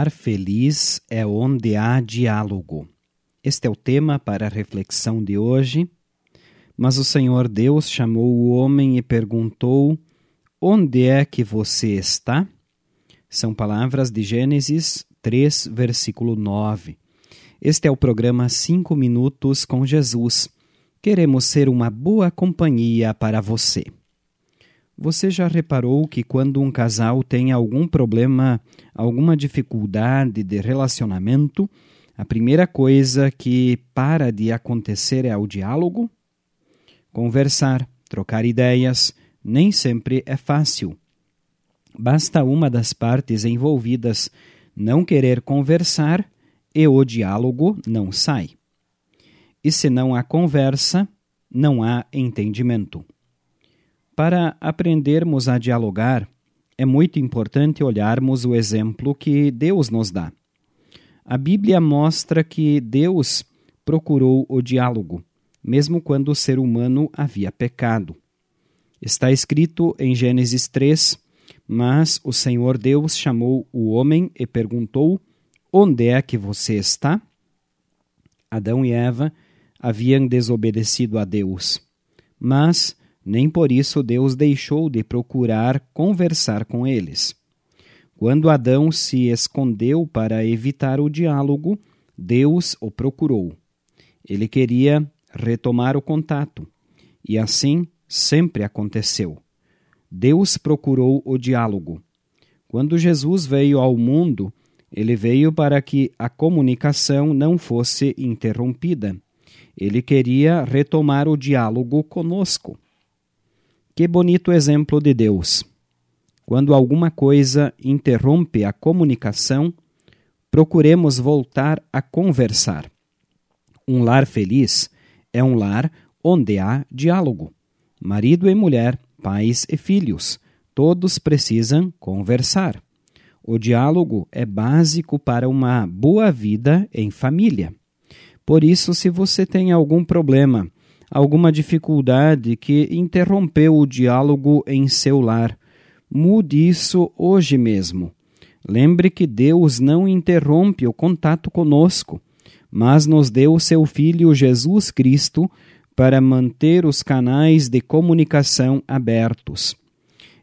lar feliz é onde há diálogo. Este é o tema para a reflexão de hoje. Mas o Senhor Deus chamou o homem e perguntou: Onde é que você está? São palavras de Gênesis 3, versículo 9. Este é o programa 5 Minutos com Jesus. Queremos ser uma boa companhia para você. Você já reparou que quando um casal tem algum problema, alguma dificuldade de relacionamento, a primeira coisa que para de acontecer é o diálogo? Conversar, trocar ideias, nem sempre é fácil. Basta uma das partes envolvidas não querer conversar e o diálogo não sai. E se não há conversa, não há entendimento. Para aprendermos a dialogar, é muito importante olharmos o exemplo que Deus nos dá. A Bíblia mostra que Deus procurou o diálogo, mesmo quando o ser humano havia pecado. Está escrito em Gênesis 3: Mas o Senhor Deus chamou o homem e perguntou: Onde é que você está? Adão e Eva haviam desobedecido a Deus, mas nem por isso Deus deixou de procurar conversar com eles. Quando Adão se escondeu para evitar o diálogo, Deus o procurou. Ele queria retomar o contato, e assim sempre aconteceu. Deus procurou o diálogo. Quando Jesus veio ao mundo, ele veio para que a comunicação não fosse interrompida. Ele queria retomar o diálogo conosco. Que bonito exemplo de Deus! Quando alguma coisa interrompe a comunicação, procuremos voltar a conversar. Um lar feliz é um lar onde há diálogo. Marido e mulher, pais e filhos, todos precisam conversar. O diálogo é básico para uma boa vida em família. Por isso, se você tem algum problema, alguma dificuldade que interrompeu o diálogo em seu lar. Mude isso hoje mesmo. Lembre que Deus não interrompe o contato conosco, mas nos deu seu Filho Jesus Cristo para manter os canais de comunicação abertos.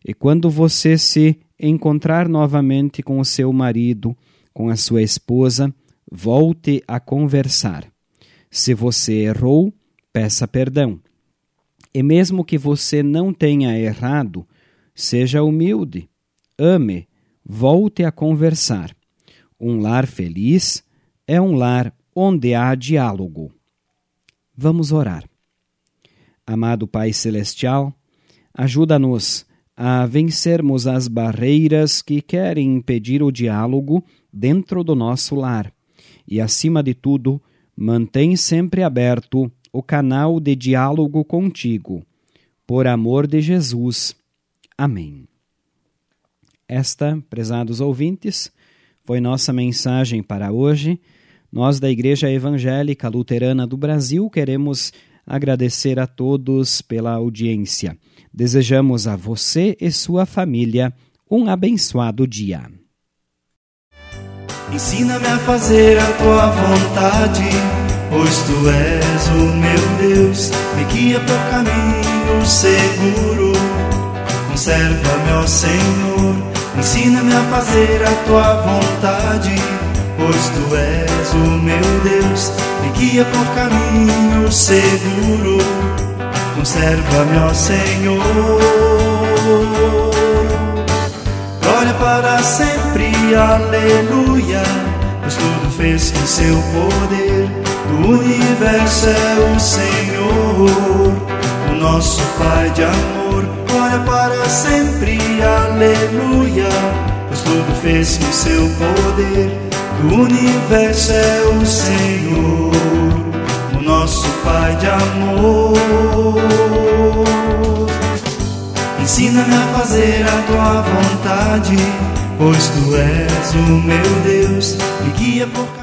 E quando você se encontrar novamente com o seu marido, com a sua esposa, volte a conversar. Se você errou, peça perdão. E mesmo que você não tenha errado, seja humilde, ame, volte a conversar. Um lar feliz é um lar onde há diálogo. Vamos orar. Amado Pai Celestial, ajuda-nos a vencermos as barreiras que querem impedir o diálogo dentro do nosso lar. E, acima de tudo, mantém sempre aberto o canal de diálogo contigo. Por amor de Jesus. Amém. Esta, prezados ouvintes, foi nossa mensagem para hoje. Nós, da Igreja Evangélica Luterana do Brasil, queremos agradecer a todos pela audiência. Desejamos a você e sua família um abençoado dia. Ensina-me a fazer a tua vontade pois tu és o meu Deus, me guia por caminho seguro. Conserva-me, ó Senhor, ensina-me a fazer a tua vontade, pois tu és o meu Deus, me guia por caminho seguro. Conserva-me, ó Senhor. Glória para sempre, aleluia, pois tudo fez com seu poder do universo é o Senhor, o nosso Pai de amor. Glória para sempre, aleluia. Pois tudo fez com seu poder. Do universo é o Senhor, o nosso Pai de amor. Ensina-me a fazer a tua vontade, pois tu és o meu Deus, me guia por